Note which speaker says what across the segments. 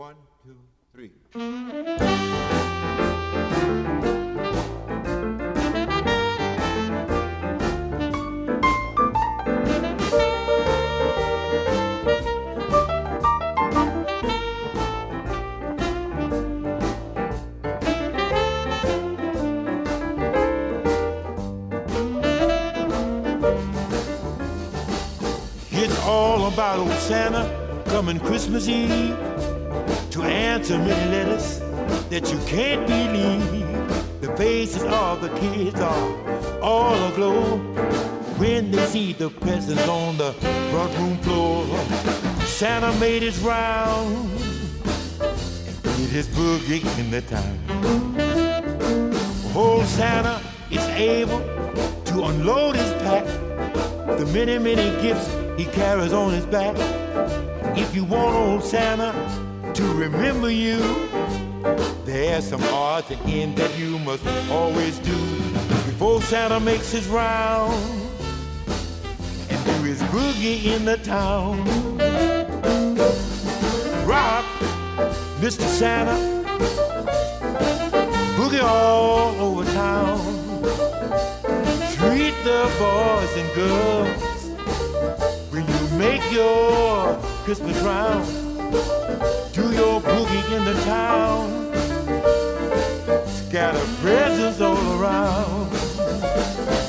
Speaker 1: One, two, three.
Speaker 2: It's all about old Santa coming Christmas Eve answer many letters that you can't believe. The faces of the kids are all aglow when they see the presents on the front room floor. Santa made his round and did his boogie in the town. Old Santa is able to unload his pack the many, many gifts he carries on his back. If you want old Santa to remember you, there's some odds and ends that you must always do before Santa makes his round and do his boogie in the town. Rock, Mr. Santa, boogie all over town. Treat the boys and girls when you make your Christmas round. Boogie in the town. Scatter presents all around.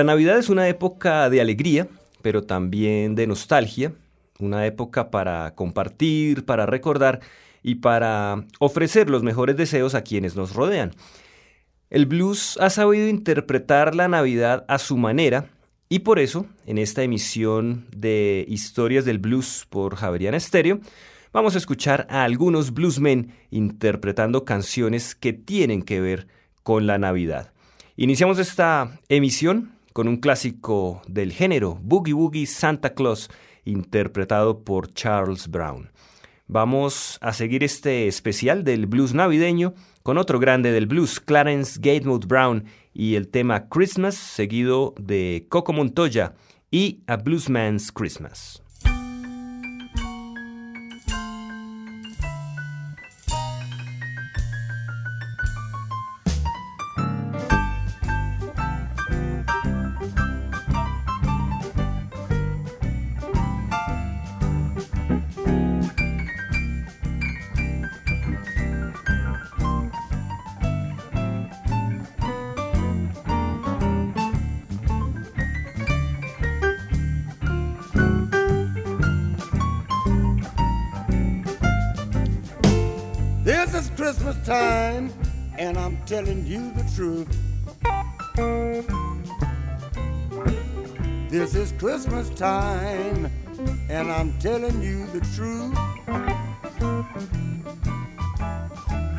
Speaker 3: La Navidad es una época de alegría, pero también de nostalgia, una época para compartir, para recordar y para ofrecer los mejores deseos a quienes nos rodean. El blues ha sabido interpretar la Navidad a su manera y por eso, en esta emisión de Historias del Blues por Javeriana Estéreo, vamos a escuchar a algunos bluesmen interpretando canciones que tienen que ver con la Navidad. Iniciamos esta emisión con un clásico del género, Boogie Woogie Santa Claus, interpretado por Charles Brown. Vamos a seguir este especial del blues navideño con otro grande del blues, Clarence Gatemouth Brown, y el tema Christmas, seguido de Coco Montoya y A Bluesman's Christmas.
Speaker 4: Christmas time, and I'm telling you the truth.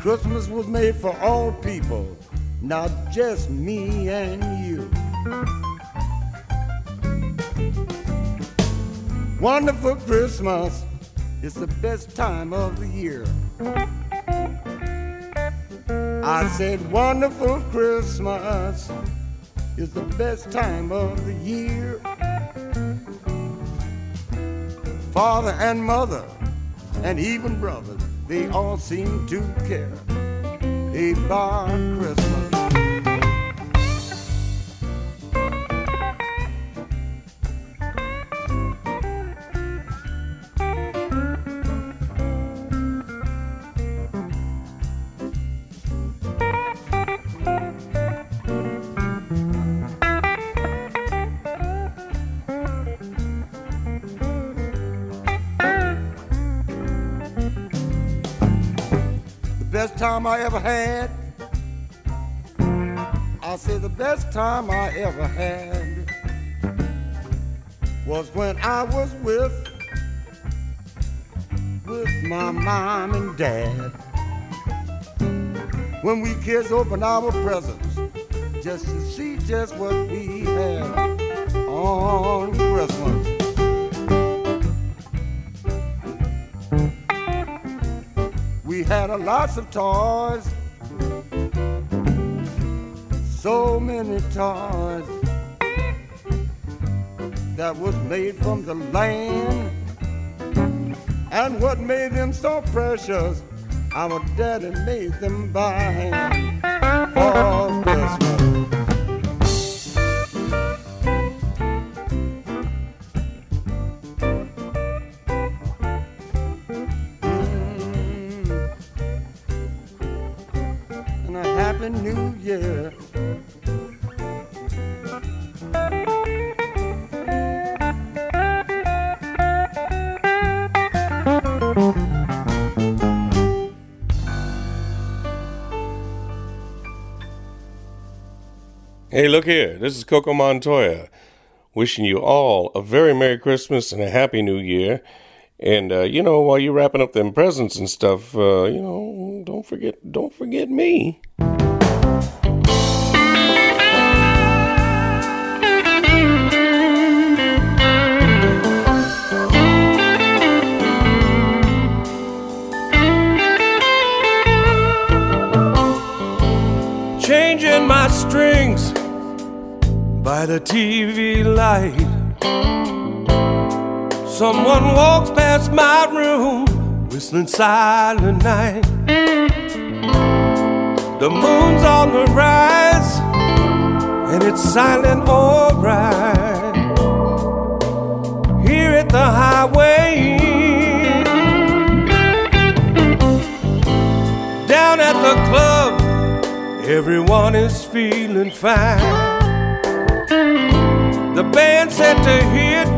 Speaker 4: Christmas was made for all people, not just me and you. Wonderful Christmas, It's the best time of the year. I said, Wonderful Christmas is the best time of the year. Father and mother, and even brothers, they all seem to care about Christmas. Time I ever had. I say the best time I ever had was when I was with with my mom and dad. When we kids opened our presents just to see just what we had on Christmas. A lots of toys, so many toys that was made from the land. And what made them so precious, our daddy made them by for Christmas. Year.
Speaker 1: Hey, look here. This is Coco Montoya wishing you all a very Merry Christmas and a Happy New Year. And uh, you know, while you're wrapping up them presents and stuff, uh, you know, don't forget, don't forget me. Strings by the TV light. Someone walks past my room, whistling silent night. The moon's on the rise, and it's silent alright. Here at the highway, down at the club Everyone is feeling fine. The band set to hit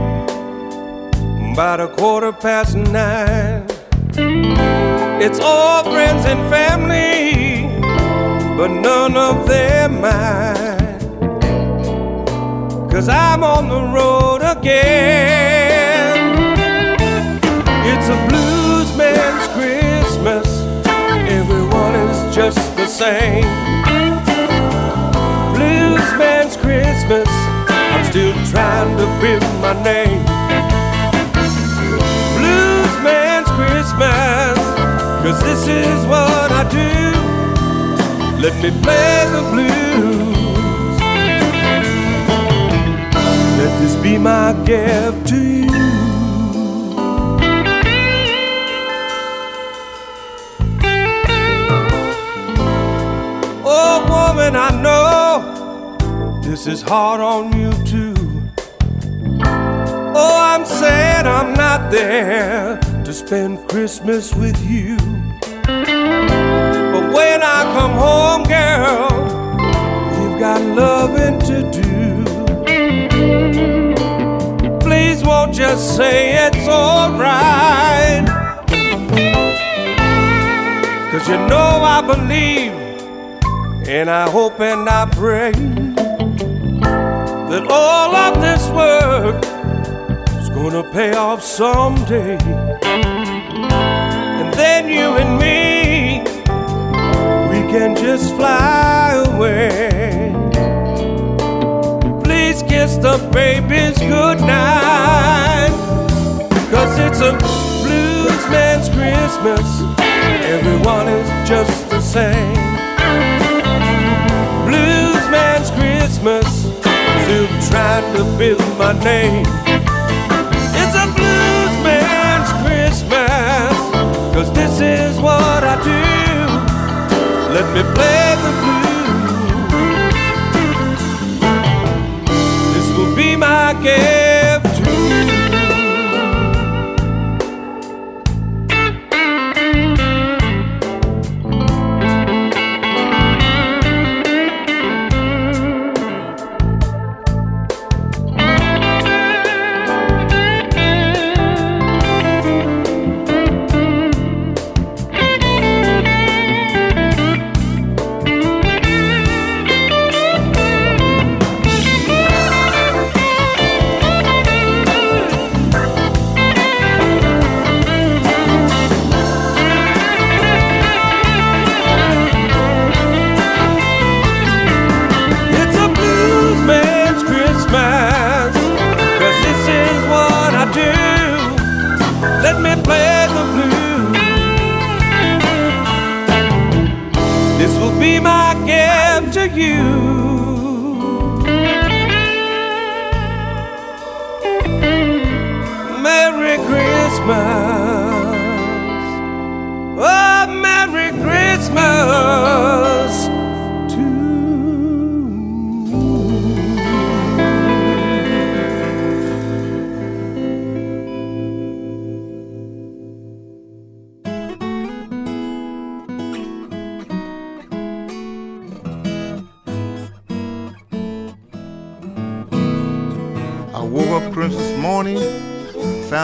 Speaker 1: about a quarter past nine. It's all friends and family, but none of them mine. Cause I'm on the road again. It's a blues man's Christmas. Everyone is just the same. Christmas, I'm still trying to build my name. Blues man's Christmas, cause this is what I do. Let me play the blues. Let this be my gift to you. This is hard on you too. Oh, I'm sad I'm not there to spend Christmas with you. But when I come home, girl, you've got loving to do. Please won't just say it's alright. Cause you know I believe, and I hope and I pray that all of this work is gonna pay off someday. And then you and me, we can just fly away. Please kiss the babies goodnight, cause it's a blues Christmas, everyone is just the same. Trying to build my name. It's a blues man's Christmas, cause this is what I do. Let me play the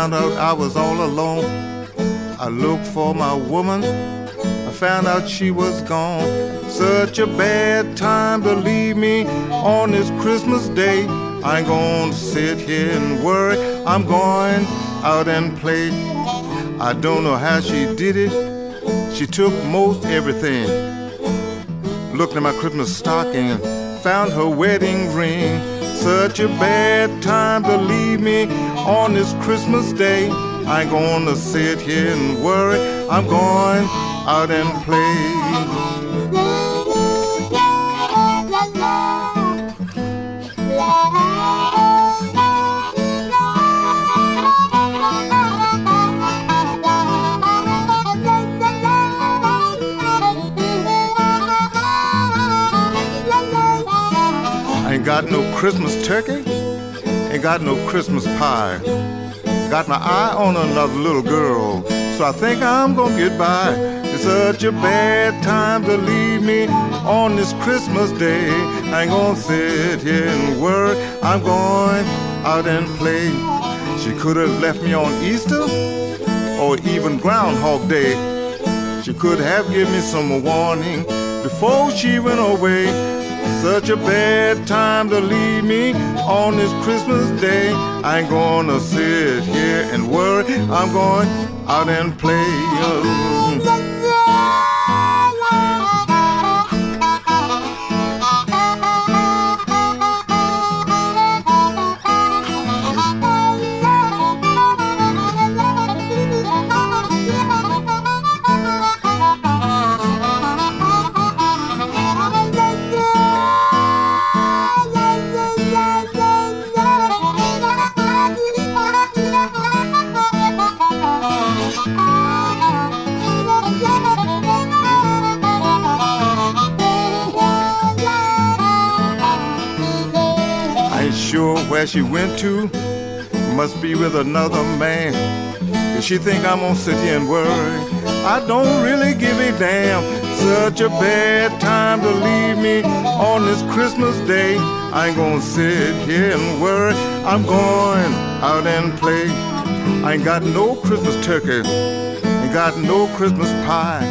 Speaker 5: found out I was all alone. I looked for my woman, I found out she was gone. Such a bad time to leave me on this Christmas day. I ain't gonna sit here and worry, I'm going out and play. I don't know how she did it, she took most everything. Looked at my Christmas stocking, found her wedding ring. Such a bad time to leave me on this Christmas day. I ain't gonna sit here and worry. I'm going out and play. I ain't got no Christmas turkey, ain't got no Christmas pie. Got my eye on another little girl, so I think I'm gonna get by. It's such a bad time to leave me on this Christmas day. I ain't gonna sit here and worry, I'm going out and play. She could have left me on Easter or even Groundhog Day. She could have given me some warning before she went away. Such a bad time to leave me on this Christmas day. I ain't gonna sit here and worry. I'm going out and play. Where she went to must be with another man. If she think I'm gonna sit here and worry, I don't really give a damn. Such a bad time to leave me on this Christmas day. I ain't gonna sit here and worry. I'm going out and play. I ain't got no Christmas turkey, ain't got no Christmas pie,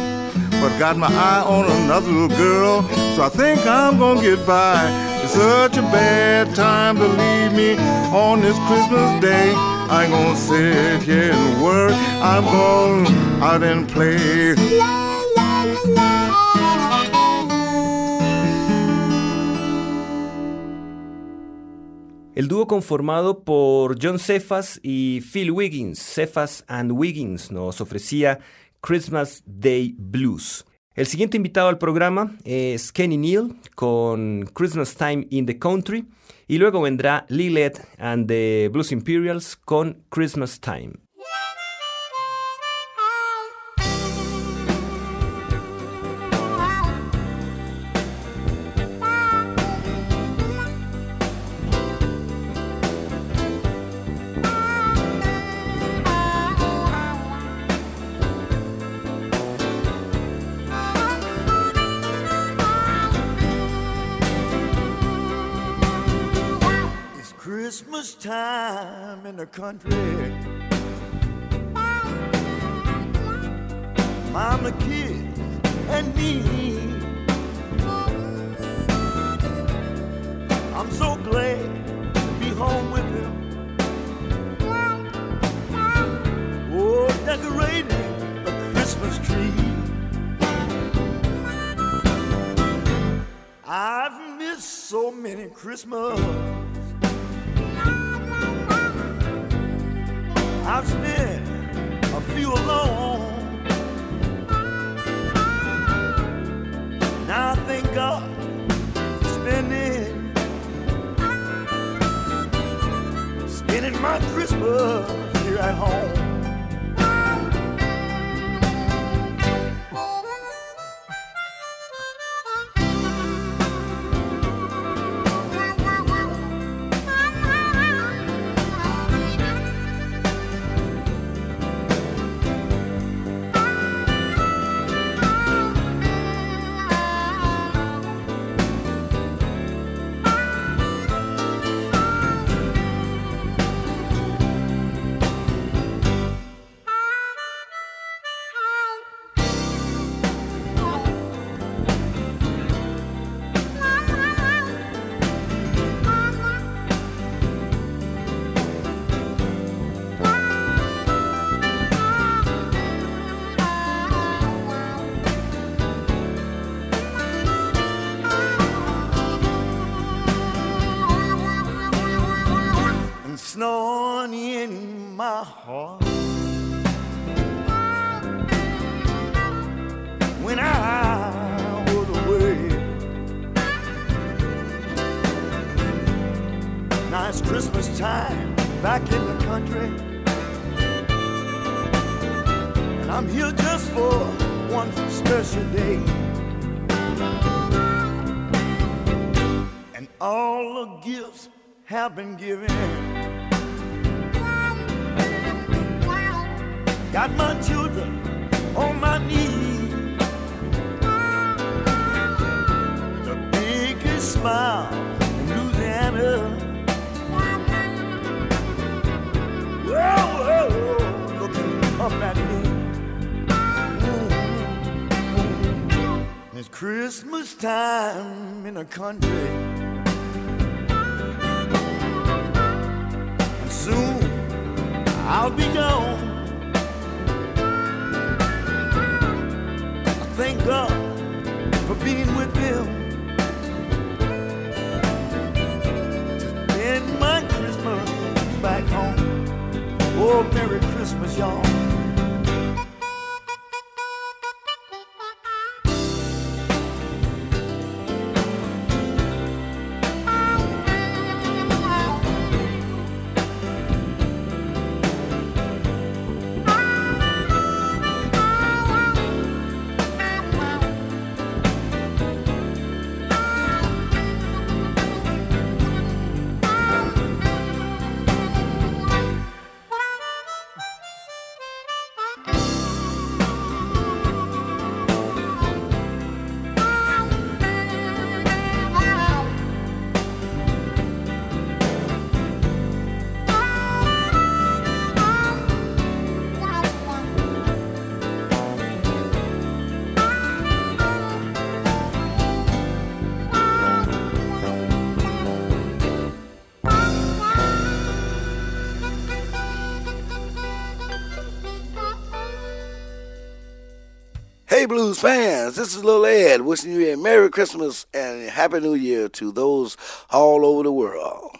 Speaker 5: but got my eye on another little girl, so I think I'm gonna get by. Such a bad time to leave me on this Christmas day. I'm gonna sit here and work. I'm going out and play.
Speaker 3: El dúo conformado por John Cephas y Phil Wiggins, Cephas and Wiggins, nos ofrecía Christmas Day Blues. El siguiente invitado al programa es Kenny Neal con Christmas Time in the Country y luego vendrá Lilith and the Blues Imperials con Christmas Time.
Speaker 6: Country. Mama, kids, and me. I'm so glad to be home with him. Oh, decorating a Christmas tree. I've missed so many Christmas. I've spent a few alone. Now I thank God for spending, spending my Christmas here at home. Have been given. Got my children on my knees. The biggest smile in Louisiana. Whoa, whoa, whoa, looking up at me. Mm-hmm. It's Christmas time in the country. Soon I'll be gone. I thank God for being with them. To spend my Christmas back home. Oh, Merry Christmas, y'all.
Speaker 7: Fans, this is Lil Ed wishing you a Merry Christmas and a Happy New Year to those all over the world.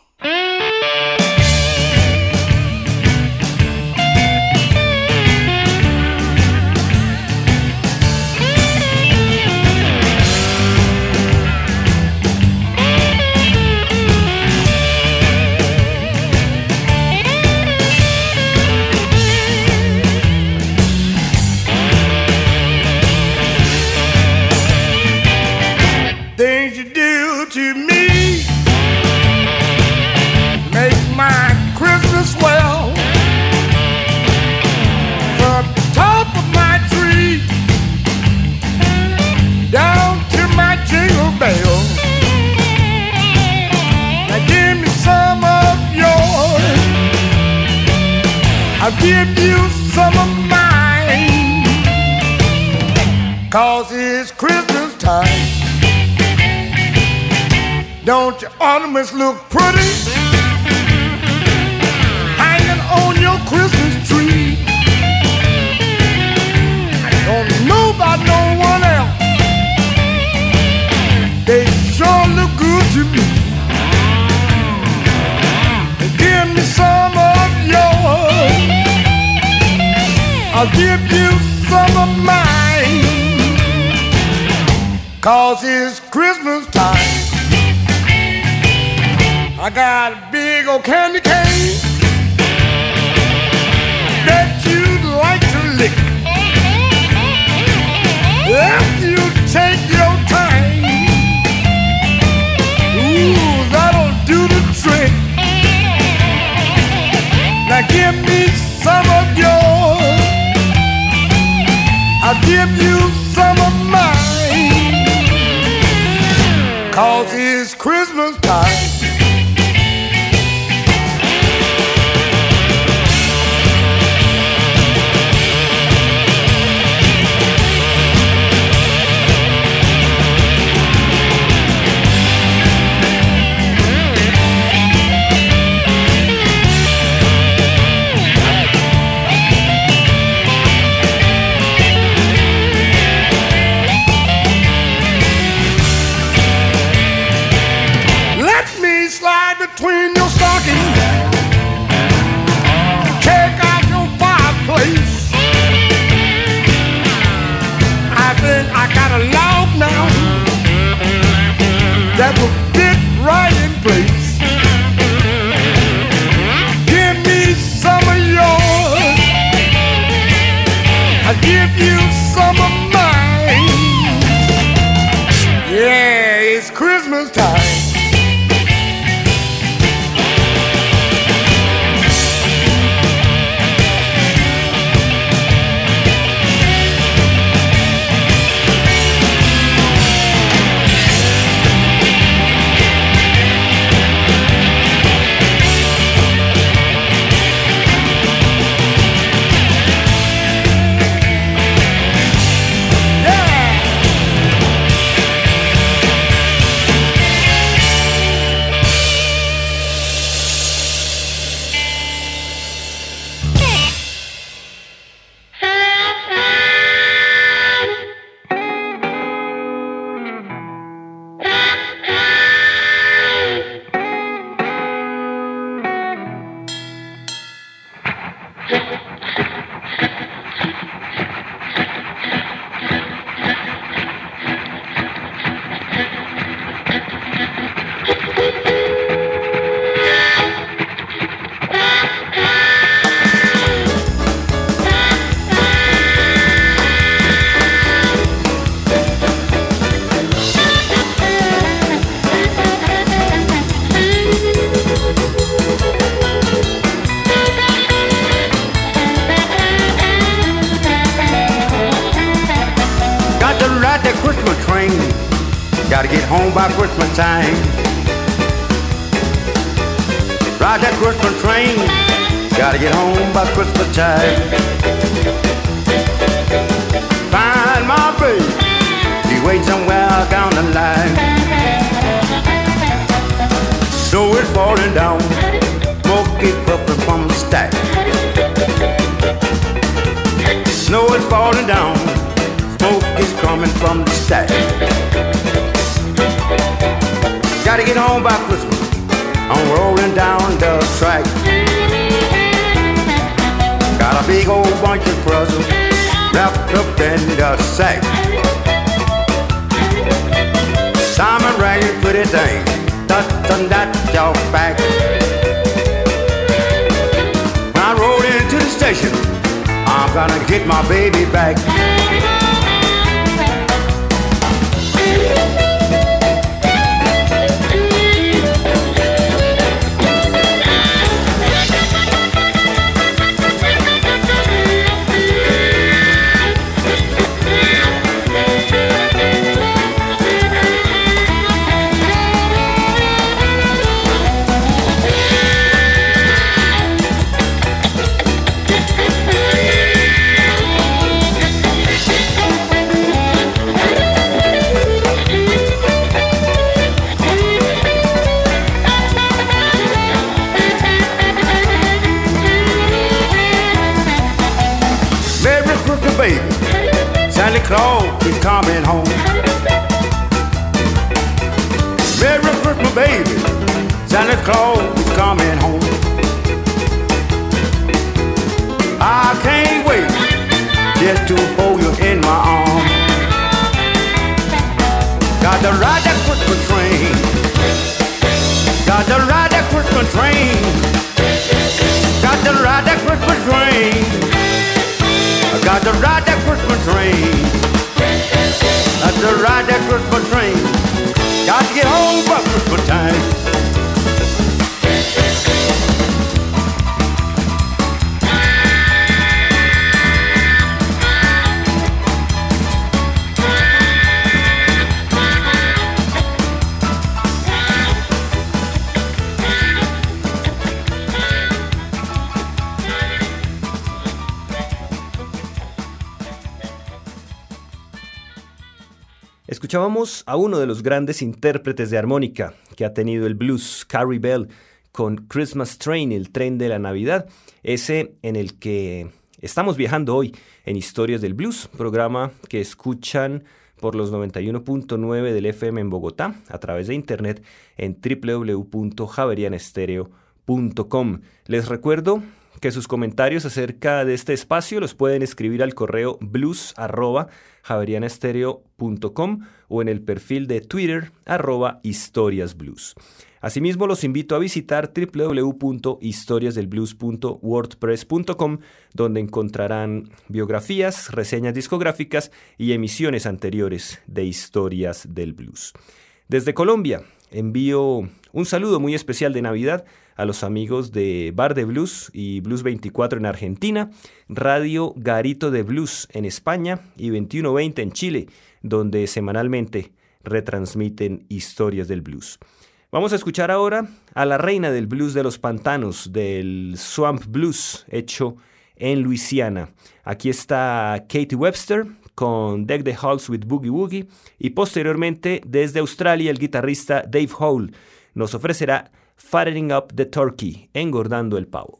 Speaker 4: like a
Speaker 8: puzzle wrapped up in a sack. Simon Ragged put it down, that's on that your back. When I rode into the station, I'm gonna get my baby back. Is coming home. Merry Christmas, baby. Santa Claus is coming home. I can't wait just to hold you in my arms. Got to ride that Christmas train. Got to ride that Christmas train. Got to ride that Christmas train. I got to ride that Christmas train. Got to ride that Christmas train. Got to get home by Christmas time.
Speaker 3: Escuchábamos a uno de los grandes intérpretes de armónica que ha tenido el blues, Carrie Bell, con Christmas Train, el tren de la Navidad, ese en el que estamos viajando hoy en Historias del Blues, programa que escuchan por los 91.9 del FM en Bogotá a través de internet en www.javerianestereo.com. Les recuerdo que sus comentarios acerca de este espacio los pueden escribir al correo blues arroba javerianestereo.com o en el perfil de Twitter arroba historiasblues. Asimismo, los invito a visitar www.historiasdelblues.wordpress.com, donde encontrarán biografías, reseñas discográficas y emisiones anteriores de Historias del Blues. Desde Colombia, envío un saludo muy especial de Navidad a los amigos de Bar de Blues y Blues 24 en Argentina, Radio Garito de Blues en España y 2120 en Chile, donde semanalmente retransmiten historias del blues. Vamos a escuchar ahora a la reina del blues de los pantanos, del Swamp Blues, hecho en Luisiana. Aquí está Katie Webster con Deck the Halls with Boogie Woogie y posteriormente desde Australia el guitarrista Dave Hole nos ofrecerá Fattening Up the Turkey, engordando el pavo.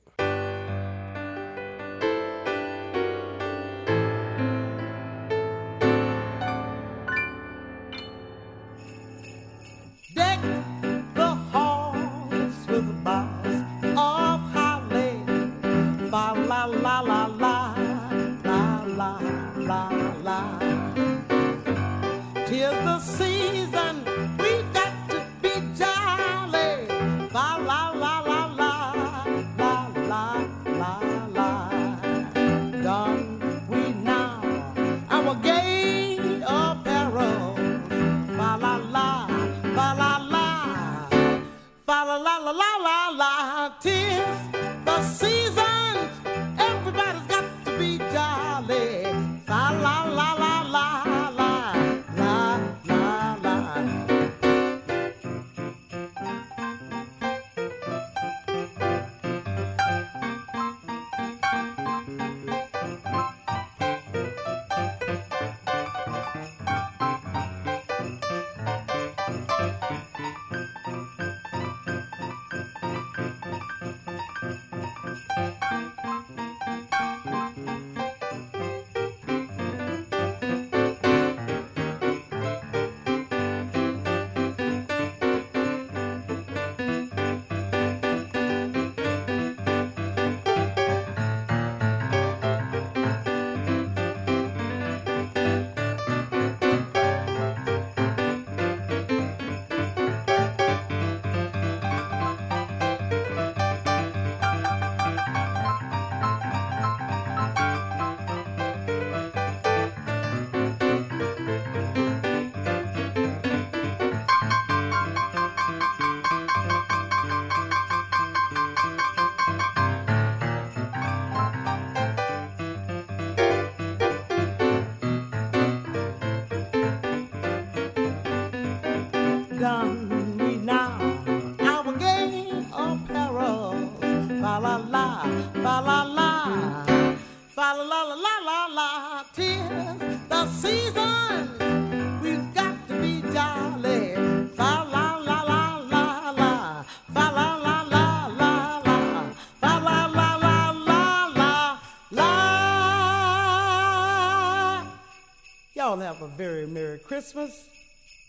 Speaker 9: Christmas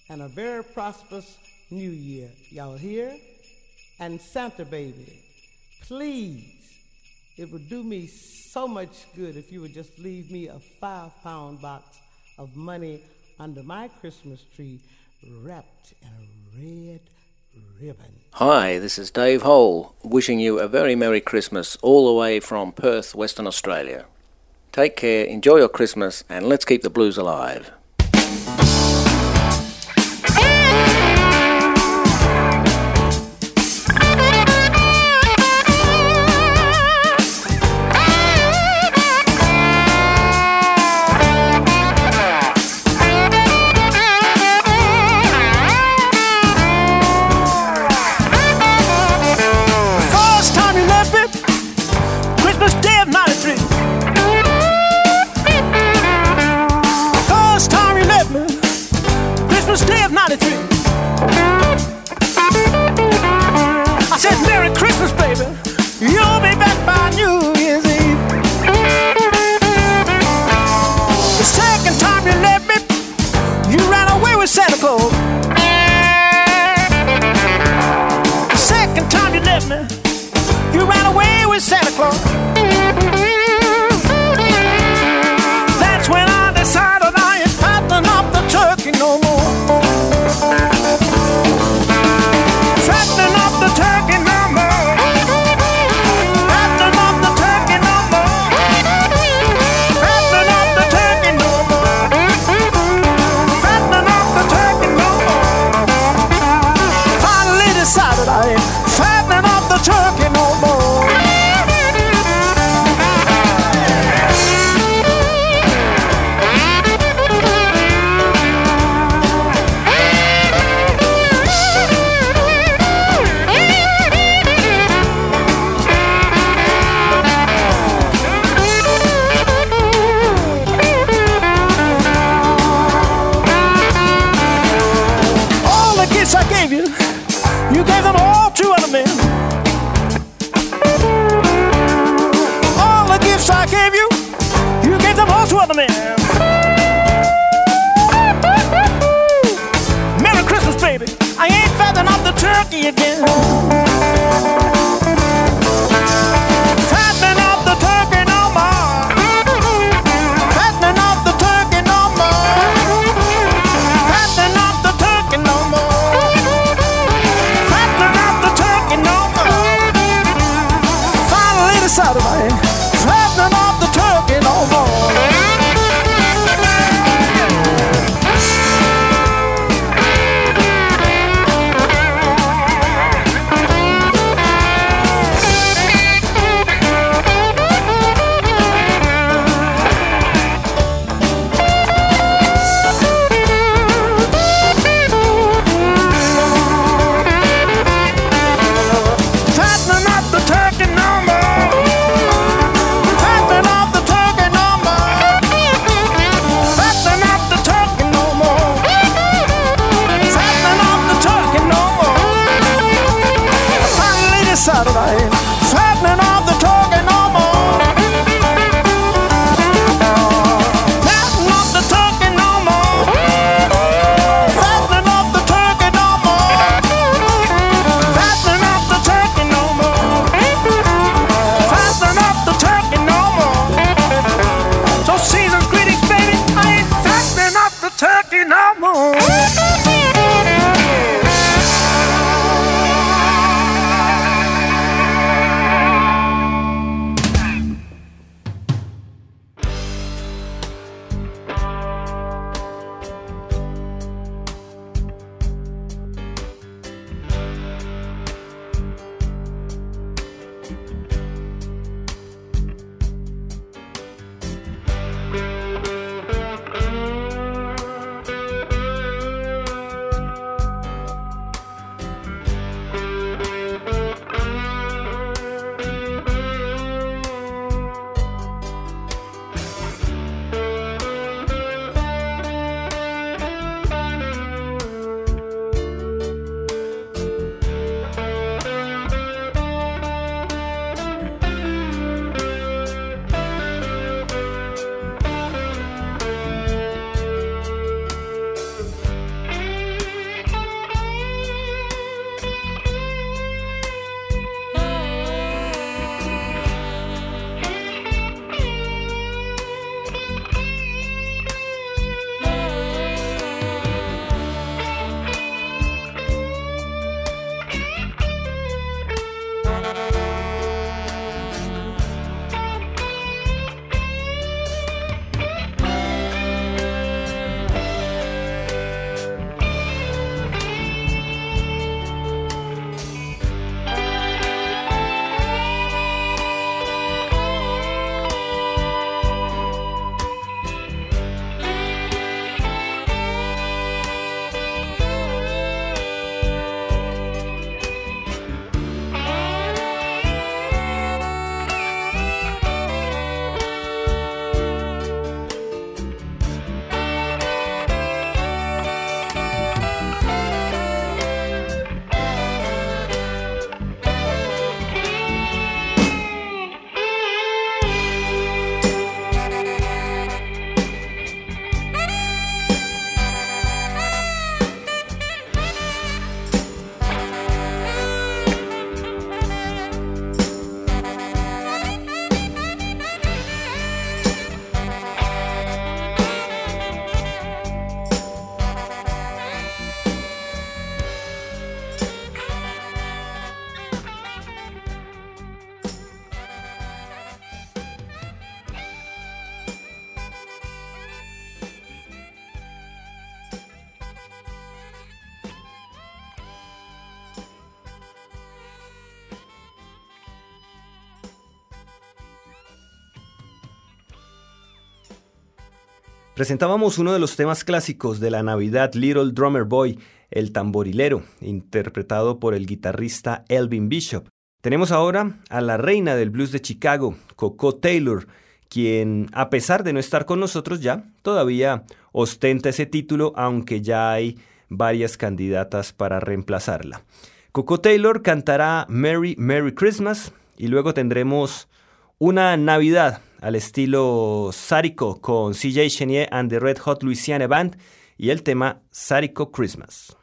Speaker 9: and a very prosperous new year. Y'all here. And Santa Baby, please, it would do me so much good if you would just leave me a five pound box of money under my Christmas tree wrapped in a red ribbon.
Speaker 10: Hi, this is Dave Hole, wishing you a very Merry Christmas all the way from Perth, Western Australia. Take care, enjoy your Christmas, and let's keep the blues alive.
Speaker 11: Presentábamos uno de los temas clásicos de la Navidad, Little Drummer Boy, el tamborilero, interpretado por el guitarrista Elvin Bishop. Tenemos ahora a la reina del blues de Chicago, Coco Taylor, quien, a pesar de no estar con nosotros ya, todavía ostenta ese título, aunque ya hay varias candidatas para reemplazarla. Coco Taylor cantará Merry Merry Christmas y luego tendremos una Navidad al estilo Sariko con CJ Chenier and the Red Hot Louisiana Band y el tema Sariko Christmas.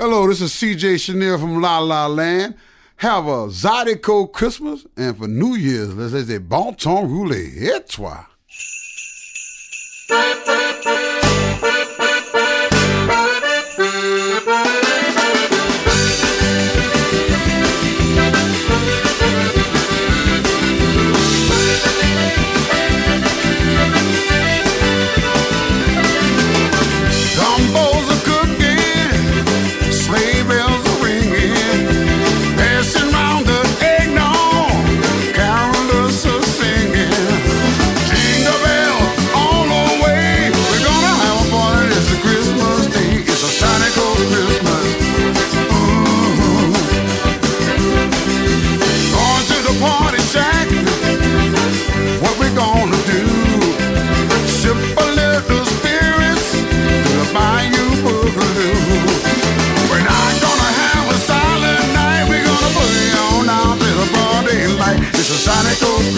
Speaker 12: Hello, this is CJ Chenier from La La Land. Have a Zydeco Christmas, and for New Year's, let's say bon ton roulé. Et toi? Sonic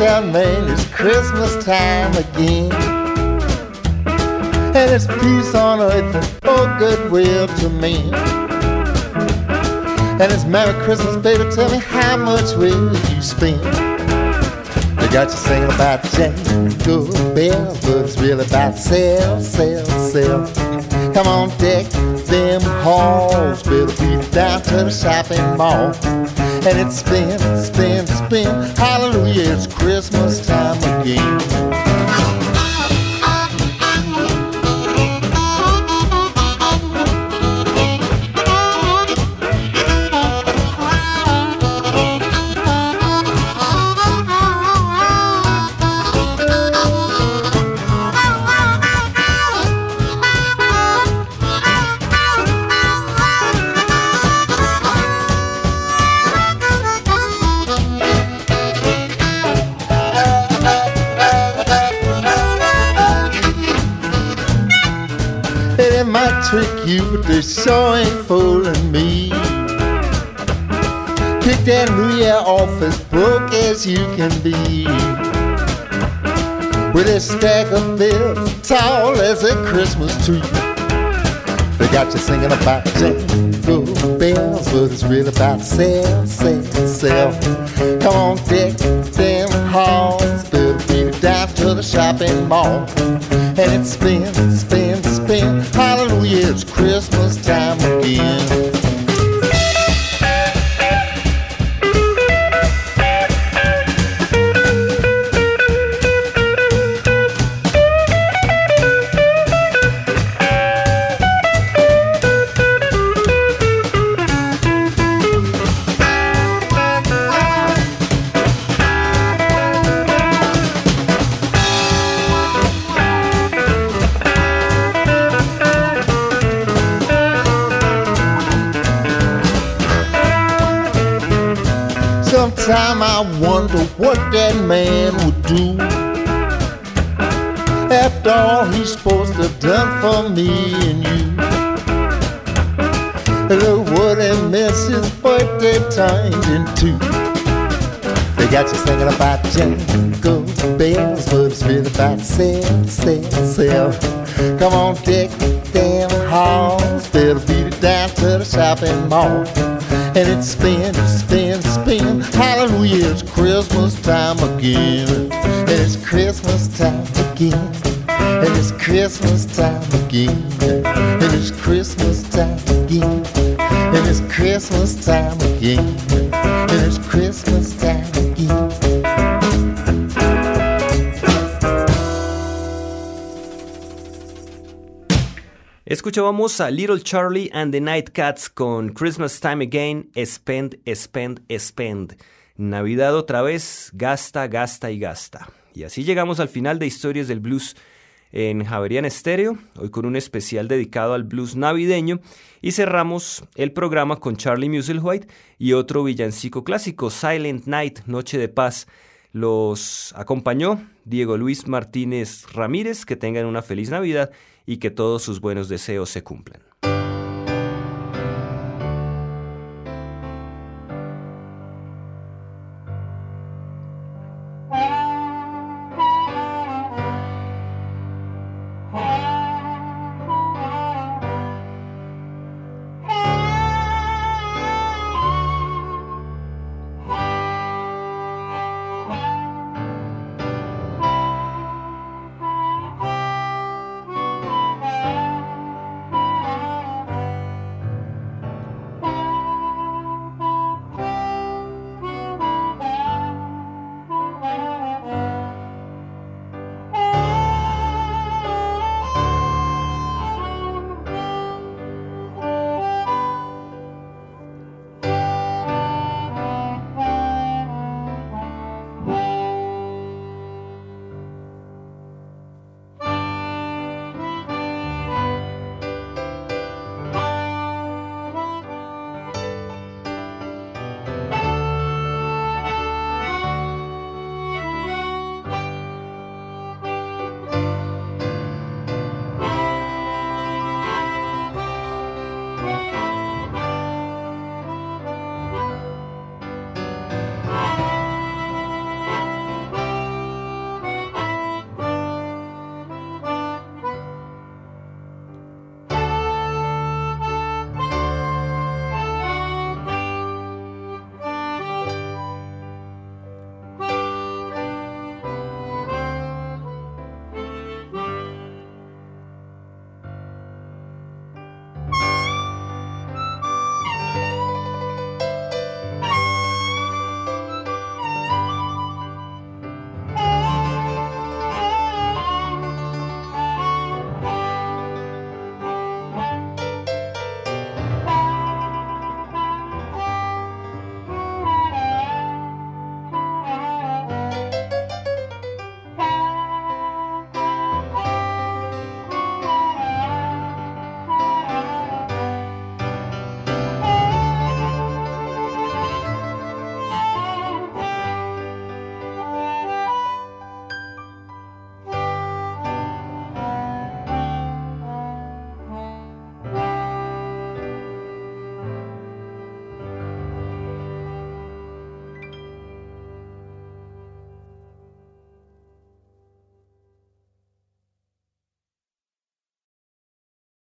Speaker 12: tell me it's Christmas
Speaker 13: time again. And it's peace on earth and oh goodwill to men. And it's Merry Christmas, baby, tell me how much will you spend? They got you singing about jingle bells, but it's really about sell, sell, sell. Come on, deck them halls, better be down to the shopping mall and it's spin, spin, spin. Hallelujah, it's Christmas time again. trick you, but they sure ain't fooling me. that new year off as broke as you can be. With a stack of bills tall as a Christmas tree. They got you singing about jingle bells, but it's really about sell, sell, sell. Come on, deck them halls, better be it down to the shopping mall. And it spins, spins, Hallelujah, it's Christmas time again. What that man would do. After all he's supposed to have done for me and you. Look what a mess his birthday turned into. They got you singing about jingle bells, but it's really about sell, sell, sell. Come on, deck them halls, better beat it down to the shopping mall. And it spin, spin, spin. Hallelujah, it's Christmas time again. And it's Christmas time again. And it's Christmas time again. And it's Christmas time again. And it's Christmas time again. And it's Christmas time again.
Speaker 3: Escuchábamos a Little Charlie and the Nightcats con Christmas Time Again, Spend, Spend, Spend. Navidad otra vez, gasta, gasta y gasta. Y así llegamos al final de Historias del Blues en Javerian Estéreo, hoy con un especial dedicado al blues navideño y cerramos el programa con Charlie Musselwhite y otro villancico clásico, Silent Night, Noche de Paz. Los acompañó Diego Luis Martínez Ramírez, que tengan una feliz Navidad y que todos sus buenos deseos se cumplan.